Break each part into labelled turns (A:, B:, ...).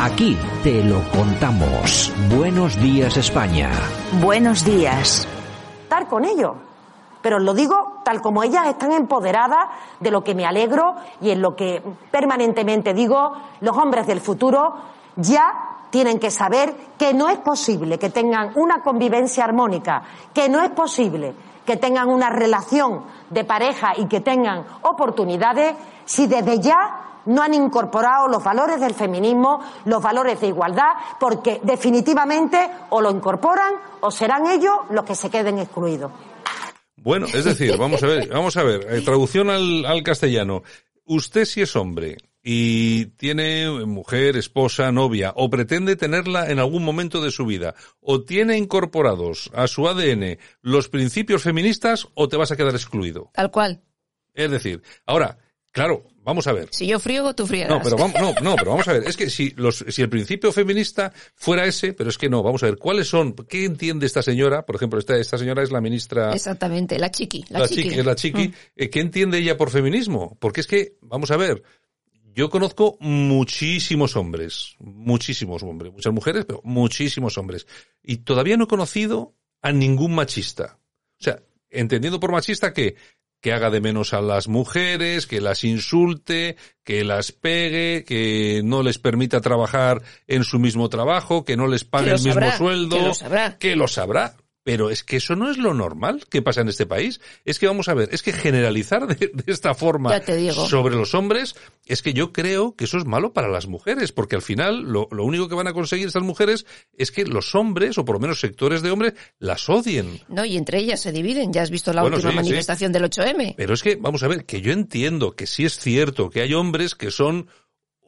A: Aquí te lo contamos. Buenos días España.
B: Buenos días. Estar con ellos. Pero os lo digo tal como ellas están empoderadas de lo que me alegro y en lo que permanentemente digo, los hombres del futuro ya tienen que saber que no es posible que tengan una convivencia armónica, que no es posible que tengan una relación de pareja y que tengan oportunidades si desde ya no han incorporado los valores del feminismo, los valores de igualdad, porque definitivamente o lo incorporan o serán ellos los que se queden excluidos.
C: Bueno, es decir, vamos a ver, vamos a ver, eh, traducción al, al castellano. Usted si es hombre y tiene mujer, esposa, novia, o pretende tenerla en algún momento de su vida, o tiene incorporados a su ADN los principios feministas, o te vas a quedar excluido.
D: Tal cual.
C: Es decir, ahora, claro, vamos a ver.
D: Si yo friego, tú friegas.
C: No, pero vamos, no, no, pero vamos a ver. Es que si los, si el principio feminista fuera ese, pero es que no, vamos a ver, ¿cuáles son? ¿Qué entiende esta señora? Por ejemplo, esta, esta señora es la ministra.
D: Exactamente, la chiqui. La,
C: la
D: chiqui.
C: chiqui, es la chiqui.
D: Mm.
C: Eh, ¿Qué entiende ella por feminismo? Porque es que, vamos a ver, yo conozco muchísimos hombres, muchísimos hombres, muchas mujeres, pero muchísimos hombres. Y todavía no he conocido a ningún machista. O sea, entendiendo por machista que que haga de menos a las mujeres, que las insulte, que las pegue, que no les permita trabajar en su mismo trabajo, que no les pague el mismo
D: sabrá,
C: sueldo,
D: que lo sabrá.
C: que lo sabrá. Pero es que eso no es lo normal que pasa en este país. Es que vamos a ver, es que generalizar de, de esta forma sobre los hombres, es que yo creo que eso es malo para las mujeres, porque al final lo, lo único que van a conseguir estas mujeres es que los hombres, o por lo menos sectores de hombres, las odien.
D: No, y entre ellas se dividen. Ya has visto la
C: Bueno,
D: última
C: sí, sí.
D: manifestación del 8M.
C: Pero es que, vamos a ver, que yo entiendo que sí es cierto que hay hombres que son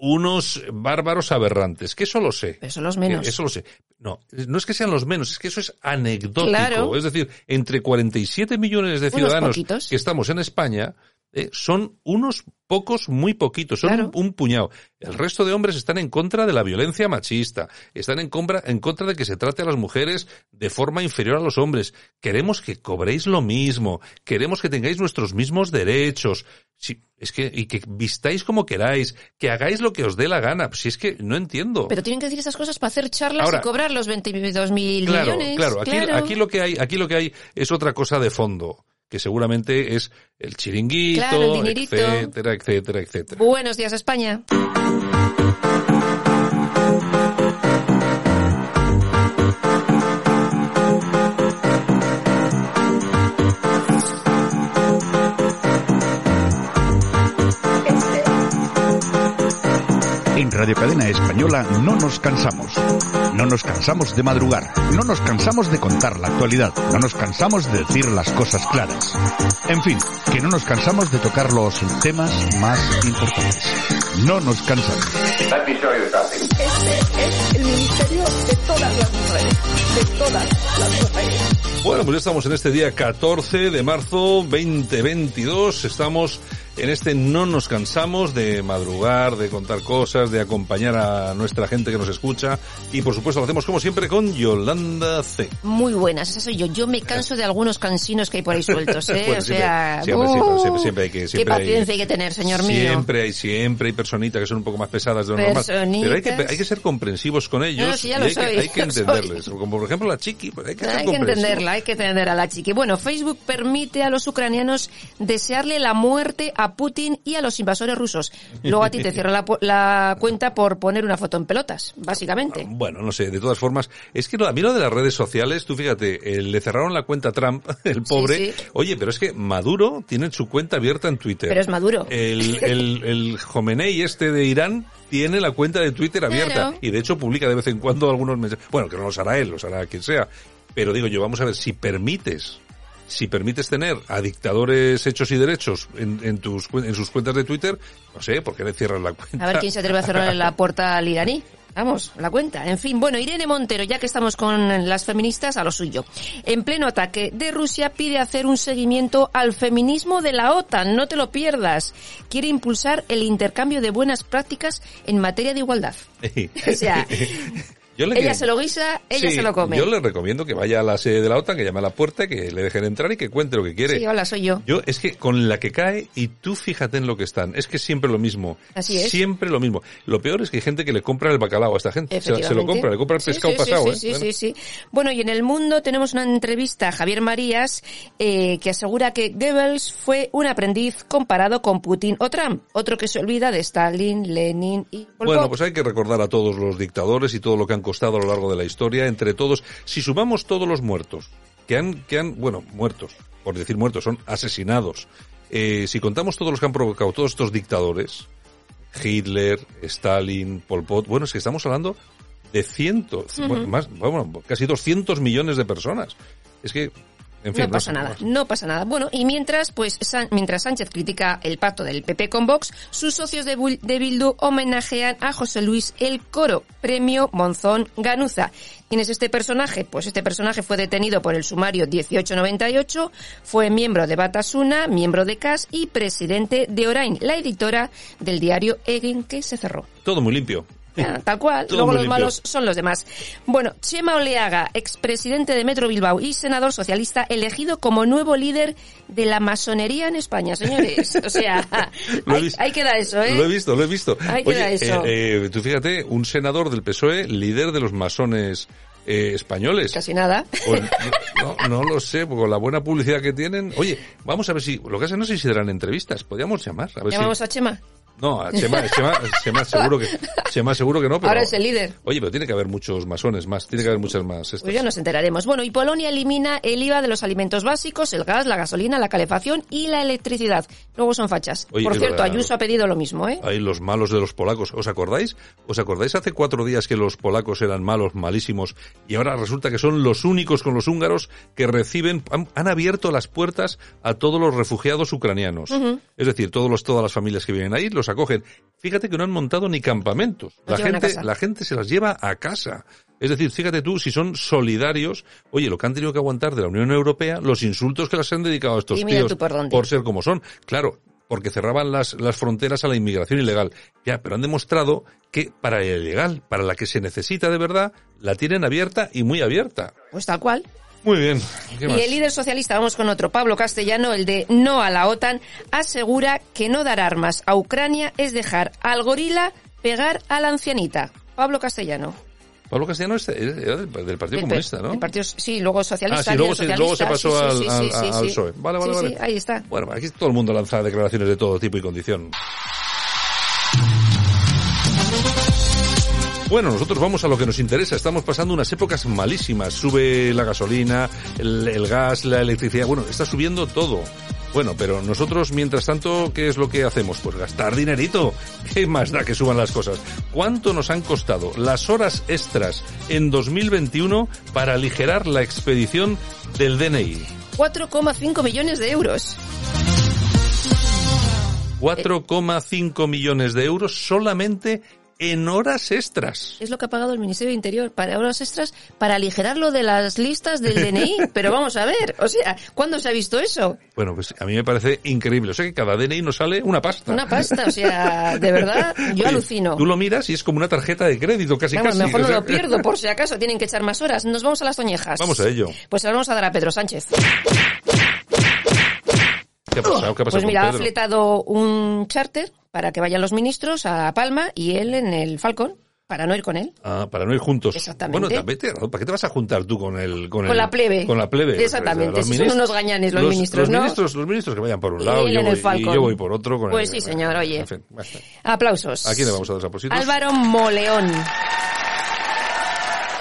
C: unos bárbaros aberrantes, que eso lo sé.
D: Son los menos.
C: Eso lo sé. No, no es que sean los menos, es que eso es anecdótico.
D: Claro.
C: Es decir, entre 47 millones de ciudadanos que estamos en España, eh, son unos pocos, muy poquitos, son
D: Claro.
C: un, un puñado. El resto de hombres están en contra de la violencia machista, están en contra, en contra de que se trate a las mujeres de forma inferior a los hombres. Queremos que cobréis lo mismo, queremos que tengáis nuestros mismos derechos. Sí, es que, y que vistáis como queráis, que hagáis lo que os dé la gana. Si es que no entiendo.
D: Pero tienen que decir esas cosas para hacer charlas
C: Ahora-
D: y cobrar los 22 mil
C: Claro,
D: millones.
C: claro. Aquí, aquí lo que hay, aquí lo que hay es otra cosa de fondo, que seguramente es el chiringuito,
D: Claro, el dinerito.
C: etcétera, etcétera, etcétera.
D: Buenos días, España.
E: En Radio Cadena Española no nos cansamos. No nos cansamos de madrugar. No nos cansamos de contar la actualidad. No nos cansamos de decir las cosas claras. En fin, que no nos cansamos de tocar los temas más importantes. No nos cansamos.
F: el ministerio de todas las mujeres, de todas las mujeres.
C: Bueno, pues ya estamos en este día 14 de marzo 2022. Estamos en este no nos cansamos de madrugar, de contar cosas, de acompañar a nuestra gente que nos escucha. Y por supuesto lo hacemos como siempre con Yolanda C.
D: Muy buenas, esa soy yo. Yo me canso de algunos cansinos que hay por ahí sueltos, ¿eh?
C: Bueno,
D: o sea,
C: siempre, siempre,
D: ¡uh!
C: siempre, siempre hay que... Siempre
D: Qué paciencia hay, que tener, señor mío.
C: Siempre hay, siempre hay personitas que son un poco más pesadas de lo normal. Pero hay que, hay que ser comprensivos con ellos.
D: No, sí, ya
C: y
D: lo
C: hay,
D: soy,
C: que, hay que
D: lo soy.
C: entenderles. Como por ejemplo la chiqui, pues hay que
D: Hay que entenderla, hay que entender a la chiqui. Bueno, Facebook permite a los ucranianos desearle la muerte a Putin y a los invasores rusos. Luego a ti te cierra la, la cuenta por poner una foto en pelotas, básicamente.
C: Bueno, no sé, de todas formas, es que lo- a mí lo de las redes sociales, tú fíjate, eh, le cerraron la cuenta a Trump, el pobre.
D: sí.
C: Oye, pero es que Maduro tiene su cuenta abierta en Twitter.
D: Pero es Maduro.
C: El, el, el Jomenei este de Irán tiene la cuenta de Twitter abierta
D: Claro.
C: y de hecho publica de vez en cuando algunos mensajes. Bueno, que no los hará él, los hará quien sea. Pero digo yo, vamos a ver, si permites si permites tener a dictadores hechos y derechos en, en tus en sus cuentas de Twitter, no sé, ¿por qué le cierras la cuenta?
D: A ver quién se atreve a cerrar la puerta al iraní. Vamos, la cuenta. En fin, bueno, Irene Montero, ya que estamos con las feministas, a lo suyo. En pleno ataque de Rusia pide hacer un seguimiento al feminismo de la OTAN. No te lo pierdas. Quiere impulsar el intercambio de buenas prácticas en materia de igualdad. O sea,
C: Yo le
D: ella
C: que-
D: se lo guisa, ella
C: Sí,
D: se lo come.
C: Yo le recomiendo que vaya a la sede de la OTAN, que llame a la puerta, que le dejen entrar y que cuente lo que quiere.
D: Sí, hola, soy yo.
C: Yo, es que con la que cae, y tú fíjate en lo que están, es que siempre lo mismo.
D: Así es.
C: Siempre lo mismo. Lo peor es que hay gente que le compra el bacalao a esta gente. Se, se lo compra, le compra el pescado
D: sí,
C: pasado,
D: sí,
C: ¿eh?
D: Sí,
C: Bueno.
D: sí, sí. Bueno, y en el mundo tenemos una entrevista a Javier Marías eh, que asegura que Goebbels fue un aprendiz comparado con Putin o Trump. Otro que se olvida de Stalin, Lenin y Pol
C: Bueno, pues hay que recordar a todos los dictadores y todo lo que han costado a lo largo de la historia, entre todos, si sumamos todos los muertos, que han, que han, bueno, muertos, por decir muertos, son asesinados. Eh, si contamos todos los que han provocado todos estos dictadores, Hitler, Stalin, Pol Pot, bueno, es que estamos hablando de cientos, bueno, más, bueno, casi 200 millones de personas. Es que, en fin.
D: no pasa nada, no pasa nada. Bueno, y mientras, pues, San- mientras Sánchez critica el pacto del PP con Vox, sus socios de, de Bildu homenajean a José Luis El Coro, premio Monzón Ganuza. ¿Quién es este personaje? Pues este personaje fue detenido por el sumario 1898, fue miembro de Batasuna, miembro de CAS y presidente de Orain, la editora del diario Egin que se cerró.
C: Todo muy limpio.
D: Tal cual. Luego los
C: limpio.
D: malos son los demás. Bueno, Chema Oleaga, expresidente de Metro Bilbao y senador socialista, elegido como nuevo líder de la masonería en España, señores. O sea, ahí,
C: visto.
D: ahí queda eso, ¿eh?
C: Lo he visto, lo he visto.
D: Ahí queda
C: Oye,
D: eso.
C: eh, eh, tú fíjate, un senador del PSOE, líder de los masones eh, españoles.
D: Casi nada.
C: Pues, no, no lo sé, con la buena publicidad que tienen. Oye, vamos a ver si, lo que hace no sé si darán entrevistas, podríamos llamar, a ver
D: Llamamos
C: si.
D: a Chema.
C: No, Chema, Chema, Chema seguro que, Chema seguro que no, pero.
D: Ahora es el líder.
C: Oye, pero tiene que haber muchos masones más, tiene que haber muchas más. estas.
D: Pues ya nos enteraremos. Bueno, y Polonia elimina el IVA de los alimentos básicos, el gas, la gasolina, la calefacción y la electricidad. Luego son fachas.
C: Oye,
D: Por cierto,
C: verdad.
D: Ayuso ha pedido lo mismo, ¿eh?
C: Ahí los malos de los polacos. ¿Os acordáis? ¿Os acordáis hace cuatro días que los polacos eran malos, malísimos, y ahora resulta que son los únicos con los húngaros que reciben, han, han abierto las puertas a todos los refugiados ucranianos. Es decir, todos los, todas las familias que vienen ahí los acogen. Fíjate que no han montado ni campamentos. La gente, la gente se las lleva a casa. Es decir, fíjate tú, si son solidarios, oye, lo que han tenido que aguantar de la Unión Europea, los insultos que les han dedicado a estos
D: Y
C: tíos
D: por
C: ser como son. Claro, porque cerraban las, las fronteras a la inmigración ilegal. Ya, pero han demostrado que para la ilegal, para la que se necesita de verdad, la tienen abierta y muy abierta.
D: Pues tal cual.
C: Muy bien. ¿Qué más?
D: Y el líder socialista, vamos con otro, Pablo Castellano, el de no a la OTAN, asegura que no dar armas a Ucrania es dejar al gorila pegar a la ancianita. Pablo Castellano.
C: Pablo Castellano es- era del, Partido
D: Del
C: Comunista, ¿no?
D: del partido, sí, luego socialista.
C: Ah, sí, luego, se, luego se pasó
D: sí,
C: al,
D: sí,
C: al-
D: sí,
C: al
D: sí.
C: PSOE. Vale, vale, vale.
D: sí, ahí está.
C: Bueno, aquí todo el mundo lanza declaraciones de todo tipo y condición. Bueno, nosotros vamos a lo que nos interesa. Estamos pasando unas épocas malísimas. Sube la gasolina, el, el gas, la electricidad. Bueno, está subiendo todo. Bueno, pero nosotros, mientras tanto, ¿qué es lo que hacemos? Pues gastar dinerito. ¿Qué más da que suban las cosas? ¿Cuánto nos han costado las horas extras en 2021 para aligerar la expedición del DNI?
D: 4,5 millones de euros.
C: 4,5 millones de euros solamente en horas extras.
D: Es lo que ha pagado el Ministerio de Interior para horas extras para aligerarlo de las listas del DNI. Pero vamos a ver, o sea, ¿cuándo se ha visto eso?
C: Bueno, pues a mí me parece increíble. O sea que cada DNI nos sale una pasta.
D: Una pasta, o sea, de verdad, yo
C: Oye,
D: alucino.
C: Tú lo miras y es como una tarjeta de crédito, casi
D: Vamos,
C: casi.
D: mejor
C: O
D: no lo pierdo, por si acaso tienen que echar más horas. Nos vamos a las toñejas.
C: Vamos a ello.
D: Pues ahora vamos a dar a Pedro Sánchez.
C: ¿Qué ha pasado? ¿Qué ha pasado
D: Pues mira, ha fletado un charter para que vayan los ministros a Palma y él en el Falcon, para no ir con él.
C: Ah, para no ir juntos.
D: Exactamente.
C: Bueno, también te- ¿para qué te vas a juntar tú con el con,
D: Con
C: el-
D: la plebe.
C: Con la plebe.
D: Exactamente,
C: Los
D: si son unos gañanes los ministros,
C: los
D: ¿no?
C: Ministros, los ministros que vayan por un lado y yo, voy, y yo voy por otro. Con
D: Pues
C: el-
D: sí, señor, oye.
C: En fin, basta.
D: Aplausos.
C: ¿A quién le vamos a dar los?
D: Álvaro Moleón.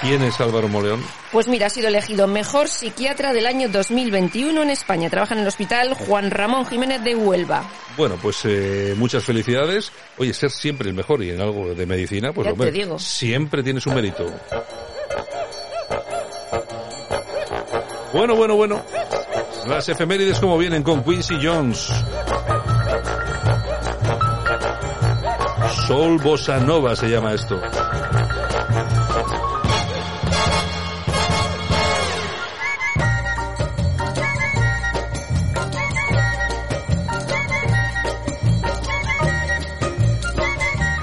C: ¿Quién es Álvaro Moleón?
D: Pues mira, ha sido elegido mejor psiquiatra del año 2021 en España. Trabaja en el hospital Juan Ramón Jiménez de Huelva.
C: Bueno, pues eh, muchas felicidades. Oye, ser siempre el mejor y en algo de medicina, pues
D: Ya
C: hombre,
D: te digo.
C: siempre tiene su mérito. Bueno, bueno, bueno. Las efemérides como vienen con Quincy Jones. Soul Bossa Nova se llama esto.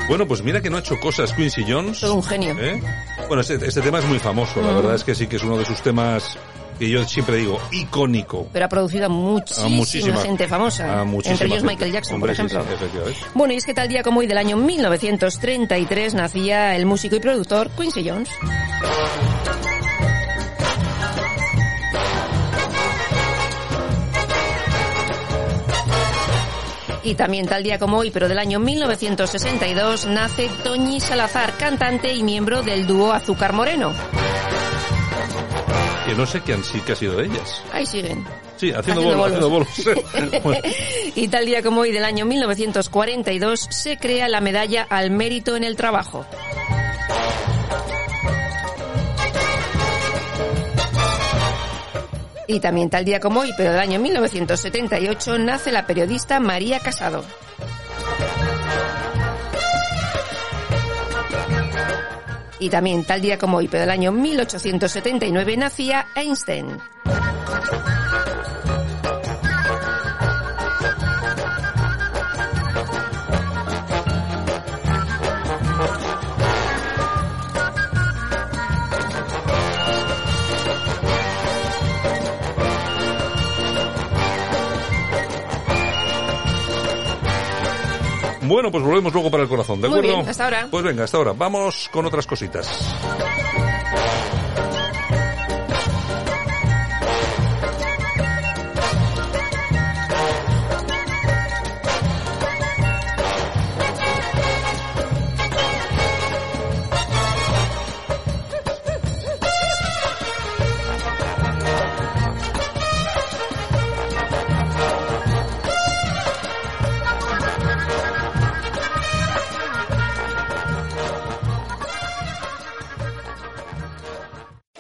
C: Bueno, pues mira que no ha hecho cosas Quincy Jones.
D: Todo un genio.
C: ¿eh? Bueno, este, este tema es muy famoso, la verdad es que sí que es uno de sus temas que yo siempre digo, icónico.
D: Pero ha producido a muchísima,
C: A muchísima-
D: gente famosa.
C: a muchísima
D: entre ellos
C: gente.
D: Michael Jackson,
C: Hombre,
D: por ejemplo.
C: sí.
D: Bueno, y es que tal día como hoy del año 1933 nacía el músico y productor Quincy Jones. Y también tal día como hoy, pero del año 1962, nace Toñi Salazar, cantante y miembro del dúo Azúcar Moreno.
C: Que no sé qué han, sí que ha sido de ellas.
D: Ahí siguen.
C: Sí, haciendo,
D: Haciendo
C: bolos,
D: bolos.
C: haciendo bolos. Bueno,
D: Y tal día como hoy del año 1942 se crea la medalla al mérito en el trabajo. Y también tal día como hoy, pero del año 1978, nace la periodista María Casado. Y también tal día como hoy, pero del año 1879, nacía Einstein.
C: Bueno, pues volvemos luego para el corazón, ¿de
D: Muy
C: acuerdo?
D: bien, hasta ahora.
C: Pues venga, hasta ahora. Vamos con otras cositas.